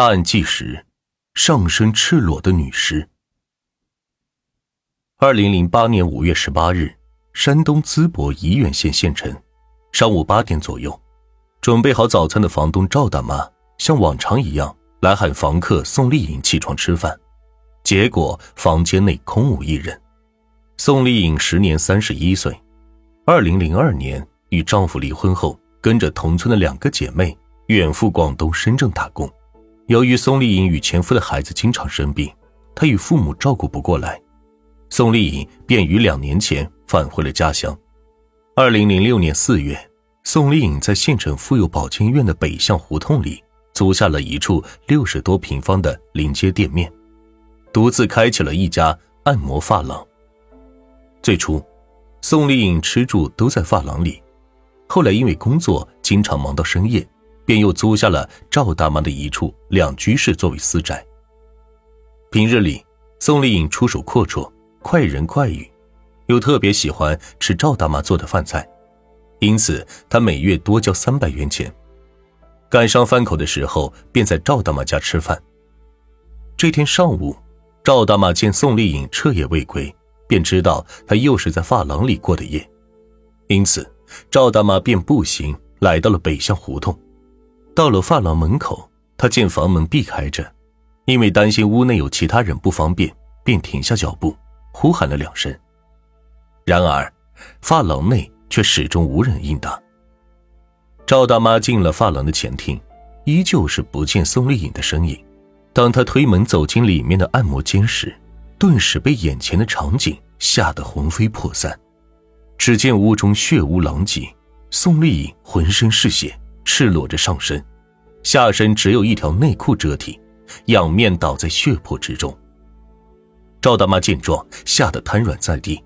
大案纪实：上身赤裸的女尸。二零零八年五月十八日，山东淄博沂源县县城，上午八点左右，准备好早餐的房东赵大妈像往常一样来喊房客宋丽颖起床吃饭，结果房间内空无一人。宋丽颖时年三十一岁，二零零二年与丈夫离婚后，跟着同村的两个姐妹远赴广东深圳打工。由于宋丽颖与前夫的孩子经常生病，她与父母照顾不过来，宋丽颖便于两年前返回了家乡。二零零六年四月，宋丽颖在县城妇幼保健院的北向胡同里租下了一处六十多平方的临街店面，独自开启了一家按摩发廊。最初，宋丽颖吃住都在发廊里，后来因为工作经常忙到深夜。便又租下了赵大妈的一处两居室作为私宅。平日里，宋丽颖出手阔绰，快人快语，又特别喜欢吃赵大妈做的饭菜，因此她每月多交三百元钱。赶上饭口的时候，便在赵大妈家吃饭。这天上午，赵大妈见宋丽颖彻夜未归，便知道她又是在发廊里过的夜，因此赵大妈便步行来到了北向胡同。到了发廊门口，他见房门避开着，因为担心屋内有其他人不方便，便停下脚步，呼喊了两声。然而，发廊内却始终无人应答。赵大妈进了发廊的前厅，依旧是不见宋丽颖的身影。当她推门走进里面的按摩间时，顿时被眼前的场景吓得魂飞魄散。只见屋中血污狼藉，宋丽颖浑身是血。赤裸着上身，下身只有一条内裤遮体，仰面倒在血泊之中。赵大妈见状，吓得瘫软在地，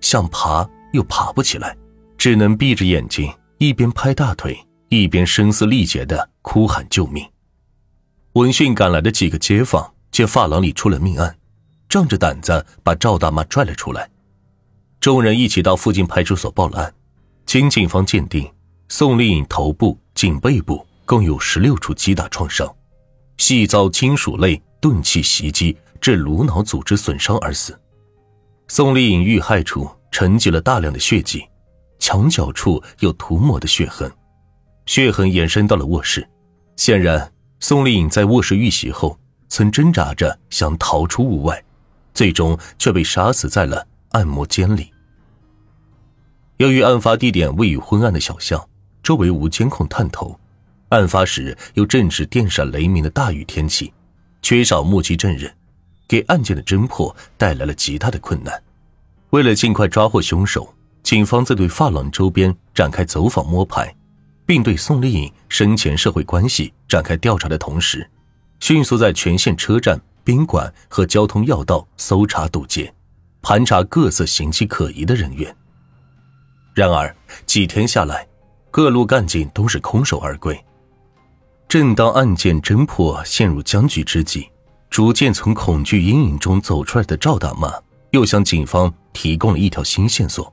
想爬又爬不起来，只能闭着眼睛，一边拍大腿，一边声嘶力竭的哭喊救命。闻讯赶来的几个街坊见发廊里出了命案，仗着胆子把赵大妈拽了出来。众人一起到附近派出所报了案，经警方鉴定，宋丽颖头部。颈背部共有十六处击打创伤，系遭金属类钝器袭击致颅脑组织损伤而死。宋丽颖遇害处沉积了大量的血迹，墙角处有涂抹的血痕，血痕延伸到了卧室。显然，宋丽颖在卧室遇袭后曾挣扎着想逃出屋外，最终却被杀死在了按摩间里。由于案发地点位于昏暗的小巷。周围无监控探头，案发时又正值电闪雷鸣的大雨天气，缺少目击证人，给案件的侦破带来了极大的困难。为了尽快抓获凶手，警方在对发廊周边展开走访摸排，并对宋丽颖生前社会关系展开调查的同时，迅速在全县车站、宾馆和交通要道搜查堵截，盘查各色形迹可疑的人员。然而几天下来，各路干警都是空手而归。正当案件侦破陷入僵局之际，逐渐从恐惧阴影中走出来的赵大妈又向警方提供了一条新线索：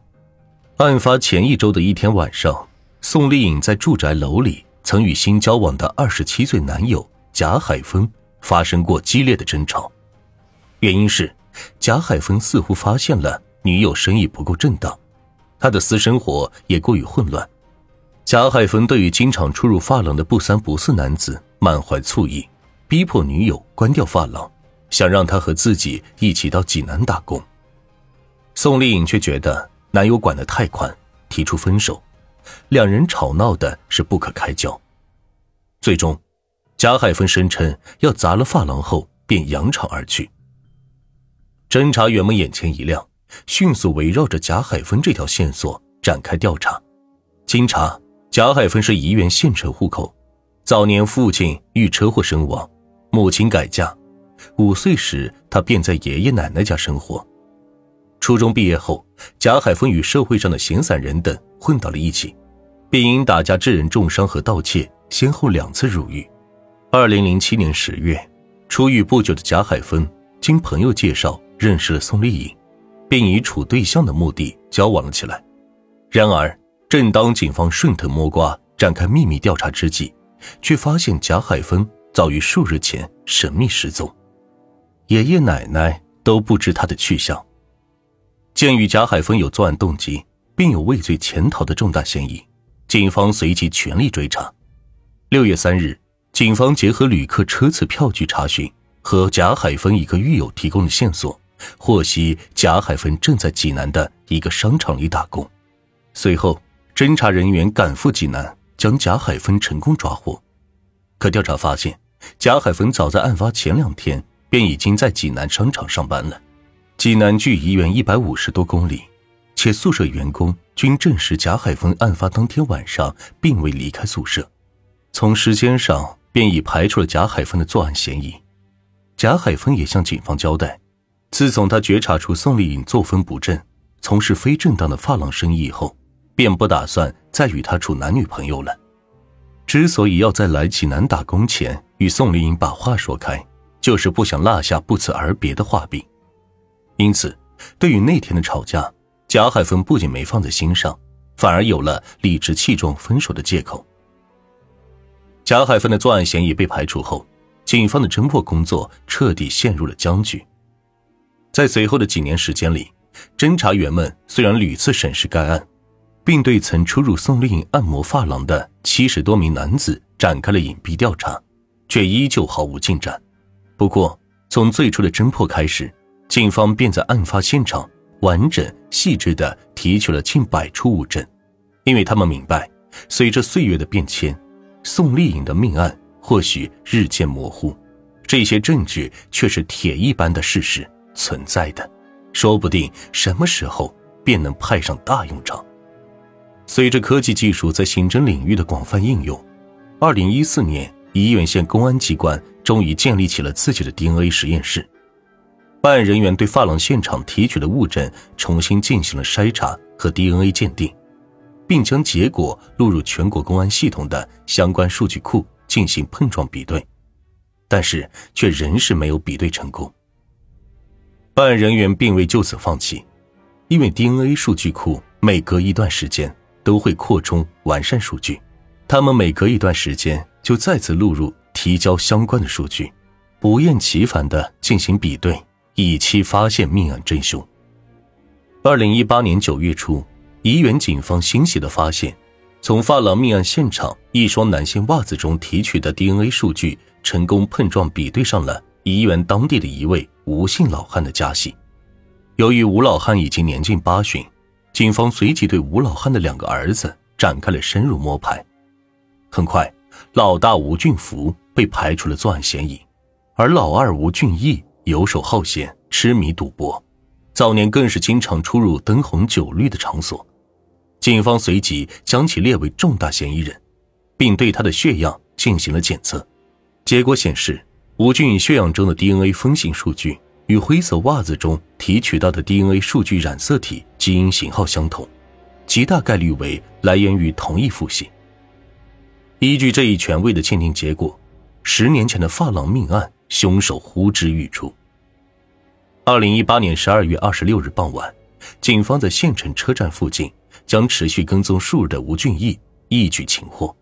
案发前一周的一天晚上，宋丽颖在住宅楼里曾与新交往的二十七岁男友贾海峰发生过激烈的争吵。原因是贾海峰似乎发现了女友生意不够正当，他的私生活也过于混乱。贾海峰对于经常出入发廊的不三不四男子满怀醋意，逼迫女友关掉发廊，想让他和自己一起到济南打工。宋丽颖却觉得男友管得太宽，提出分手，两人吵闹的是不可开交。最终，贾海峰声称要砸了发廊后便扬长而去。侦查员们眼前一亮，迅速围绕着贾海峰这条线索展开调查。经查。贾海峰是沂源县城户口，早年父亲遇车祸身亡，母亲改嫁，五岁时他便在爷爷奶奶家生活。初中毕业后，贾海峰与社会上的闲散人等混到了一起，并因打架致人重伤和盗窃，先后两次入狱。二零零七年十月，出狱不久的贾海峰经朋友介绍认识了宋丽颖，并以处对象的目的交往了起来。然而，正当警方顺藤摸瓜展开秘密调查之际，却发现贾海峰早于数日前神秘失踪，爷爷奶奶都不知他的去向。鉴于贾海峰有作案动机，并有畏罪潜逃的重大嫌疑，警方随即全力追查。六月三日，警方结合旅客车次票据查询和贾海峰一个狱友提供的线索，获悉贾海峰正在济南的一个商场里打工。随后，侦查人员赶赴济南，将贾海峰成功抓获。可调查发现，贾海峰早在案发前两天便已经在济南商场上班了。济南距医院一百五十多公里，且宿舍员工均证实贾海峰案发当天晚上并未离开宿舍，从时间上便已排除了贾海峰的作案嫌疑。贾海峰也向警方交代，自从他觉察出宋丽颖作风不正，从事非正当的发廊生意以后，便不打算再与他处男女朋友了。之所以要在来济南打工前与宋丽颖把话说开，就是不想落下不辞而别的画饼。因此，对于那天的吵架，贾海峰不仅没放在心上，反而有了理直气壮分手的借口。贾海峰的作案嫌疑被排除后，警方的侦破工作彻底陷入了僵局。在随后的几年时间里，侦查员们虽然屡次审视该案，并对曾出入宋丽颖按摩发廊的七十多名男子展开了隐蔽调查，却依旧毫无进展。不过，从最初的侦破开始，警方便在案发现场完整细致地提取了近百处物证，因为他们明白，随着岁月的变迁，宋丽颖的命案或许日渐模糊，这些证据却是铁一般的事实存在的，说不定什么时候便能派上大用场。随着科技技术在刑侦领域的广泛应用，二零一四年，沂源县公安机关终于建立起了自己的 DNA 实验室。办案人员对发廊现场提取的物证重新进行了筛查和 DNA 鉴定，并将结果录入全国公安系统的相关数据库进行碰撞比对，但是却仍是没有比对成功。办案人员并未就此放弃，因为 DNA 数据库每隔一段时间都会扩充完善数据，他们每隔一段时间就再次录入提交相关的数据，不厌其烦地进行比对。以期发现命案真凶。二零一八年九月初，沂源警方欣喜的发现，从发廊命案现场一双男性袜子中提取的 DNA 数据，成功碰撞比对上了沂源当地的一位吴姓老汉的家系。由于吴老汉已经年近八旬，警方随即对吴老汉的两个儿子展开了深入摸排。很快，老大吴俊福被排除了作案嫌疑，而老二吴俊义。游手好闲，痴迷赌博，早年更是经常出入灯红酒绿的场所。警方随即将其列为重大嫌疑人，并对他的血样进行了检测。结果显示，吴俊血样中的 DNA 分型数据与灰色袜子中提取到的 DNA 数据染色体基因型号相同，极大概率为来源于同一父系。依据这一权威的鉴定结果，十年前的发廊命案。凶手呼之欲出。二零一八年十二月二十六日傍晚，警方在县城车站附近将持续跟踪数日的吴俊义一举擒获。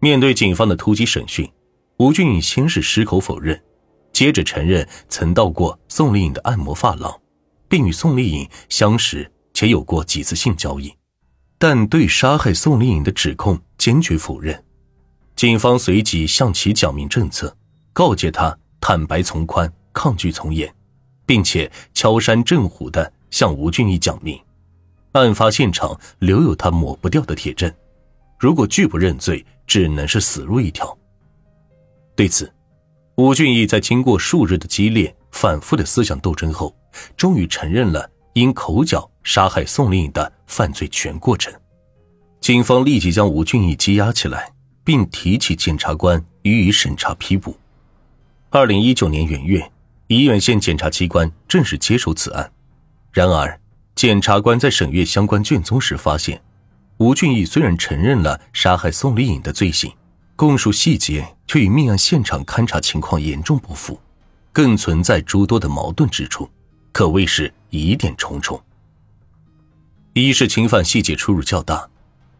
面对警方的突击审讯，吴俊义先是矢口否认，接着承认曾到过宋丽颖的按摩发廊，并与宋丽颖相识且有过几次性交易，但对杀害宋丽颖的指控坚决否认。警方随即向其讲明政策。告诫他坦白从宽，抗拒从严，并且敲山震虎的向吴俊义讲明，案发现场留有他抹不掉的铁证，如果拒不认罪，只能是死路一条。对此，吴俊义在经过数日的激烈、反复的思想斗争后，终于承认了因口角杀害宋丽颖的犯罪全过程。警方立即将吴俊义羁押起来，并提起检察官予以审查批捕。二零一九年元月，沂源县检察机关正式接手此案。然而，检察官在审阅相关卷宗时发现，吴俊义虽然承认了杀害宋丽颖的罪行，供述细节却与命案现场勘查情况严重不符，更存在诸多的矛盾之处，可谓是疑点重重。一是侵犯细节出入较大，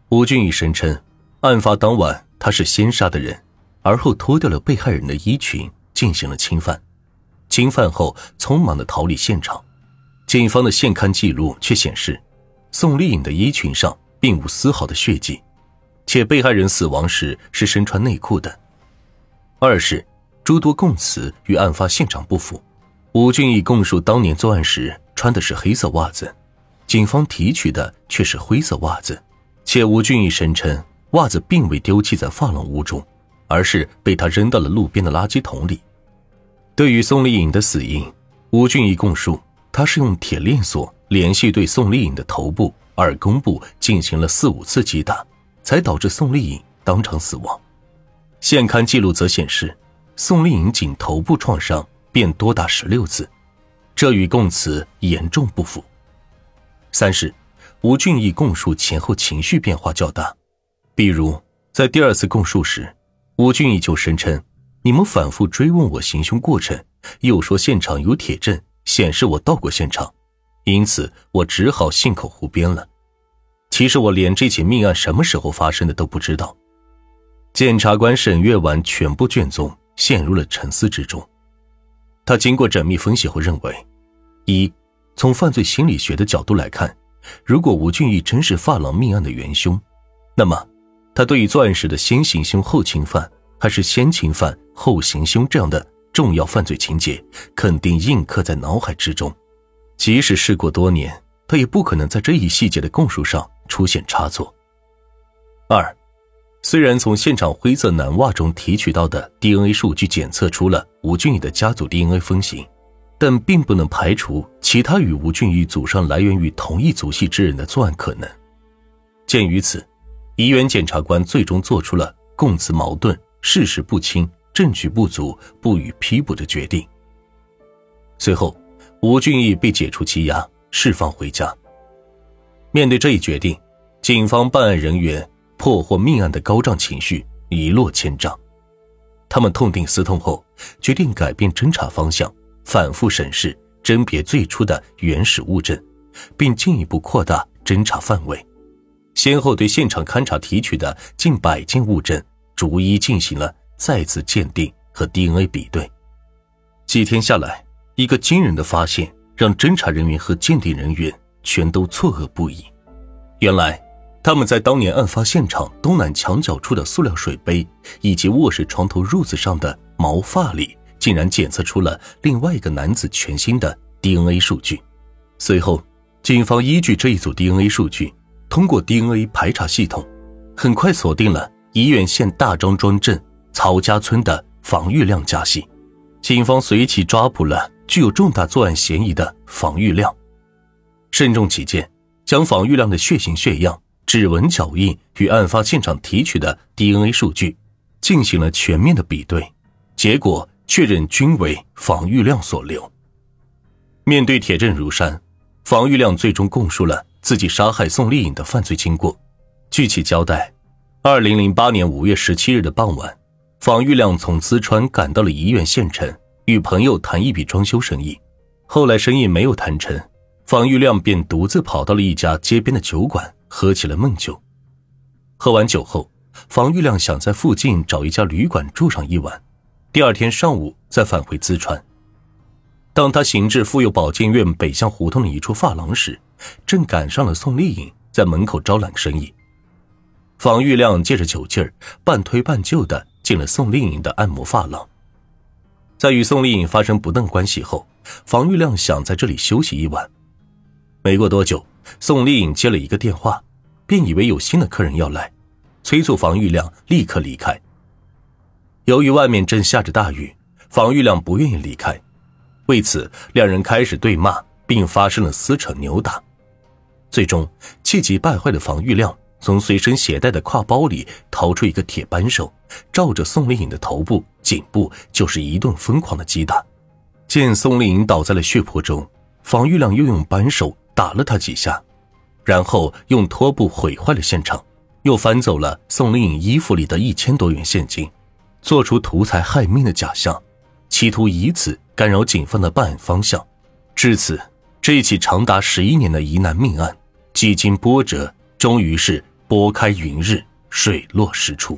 吴俊义声称，案发当晚他是先杀的人。而后脱掉了被害人的衣裙进行了侵犯，侵犯后匆忙的逃离现场。警方的现勘记录却显示，宋丽颖的衣裙上并无丝毫的血迹，且被害人死亡时是身穿内裤的。二是诸多供词与案发现场不符，吴俊义供述当年作案时穿的是黑色袜子，警方提取的却是灰色袜子，且吴俊义声称袜子并未丢弃在发廊屋中，而是被他扔到了路边的垃圾桶里。对于宋丽颖的死因，吴俊义供述。他是用铁链锁连续对宋丽颖的头部、耳弓部进行了四五次击打，才导致宋丽颖当场死亡。现勘记录则显示，宋丽颖仅头部创伤便多达十六次，这与供词严重不符。三是，吴俊义供述前后情绪变化较大，比如在第二次供述时，吴俊义就声称：“你们反复追问我行凶过程，又说现场有铁证。”显示我到过现场，因此我只好信口胡编了。其实我连这起命案什么时候发生的都不知道。检察官审阅完全部卷宗，陷入了沉思之中。他经过缜密分析后认为：一，从犯罪心理学的角度来看，如果吴俊义真是发廊命案的元凶，那么他对于作案时的先行凶后侵犯，还是先侵犯后行凶这样的。重要犯罪情节肯定印刻在脑海之中，即使事过多年，他也不可能在这一细节的供述上出现差错。二，虽然从现场灰色男袜中提取到的 DNA 数据检测出了吴俊义的家族 DNA 分型，但并不能排除其他与吴俊义祖上来源于同一族系之人的作案可能。鉴于此，医院检察官最终做出了供词矛盾、事实不清。证据不足，不予批捕的决定。随后，吴俊义被解除羁押，释放回家。面对这一决定，警方办案人员破获命案的高涨情绪一落千丈。他们痛定思痛后，决定改变侦查方向，反复审视、甄别最初的原始物证，并进一步扩大侦查范围。先后对现场勘查提取的近百件物证，逐一进行了。再次鉴定和 DNA 比对，几天下来，一个惊人的发现让侦查人员和鉴定人员全都错愕不已。原来，他们在当年案发现场东南墙角处的塑料水杯以及卧室床头褥子上的毛发里，竟然检测出了另外一个男子全新的 DNA 数据。随后，警方依据这一组 DNA 数据，通过 DNA 排查系统，很快锁定了宜远县大张庄镇。曹家村的房玉亮家系，警方随即抓捕了具有重大作案嫌疑的房玉亮。慎重起见，将房玉亮的血型、血样、指纹、脚印与案发现场提取的 DNA 数据进行了全面的比对，结果确认均为房玉亮所留。面对铁证如山，房玉亮最终供述了自己杀害宋丽颖的犯罪经过。据其交代，二零零八年五月十七日的傍晚。房玉亮从淄川赶到了宜远县城，与朋友谈一笔装修生意。后来生意没有谈成，房玉亮便独自跑到了一家街边的酒馆，喝起了闷酒。喝完酒后，房玉亮想在附近找一家旅馆住上一晚，第二天上午再返回淄川。当他行至妇幼保健院北向胡同的一处发廊时，正赶上了宋丽颖在门口招揽生意。房玉亮借着酒劲儿，半推半就的。进了宋丽颖的按摩发廊，在与宋丽颖发生不当关系后，房玉亮想在这里休息一晚。没过多久，宋丽颖接了一个电话，便以为有新的客人要来，催促房玉亮立刻离开。由于外面正下着大雨，房玉亮不愿意离开，为此两人开始对骂，并发生了撕扯扭打。最终，气急败坏的房玉亮。从随身携带的挎包里掏出一个铁扳手，照着宋丽颖的头部、颈部就是一顿疯狂的击打。见宋丽颖倒在了血泊中，房玉亮又用扳手打了他几下，然后用拖布毁坏了现场，又翻走了宋丽颖衣服里的一千多元现金，做出图财害命的假象，企图以此干扰警方的办案方向。至此，这起长达十一年的疑难命案，几经波折，终于是。拨开云日，水落石出。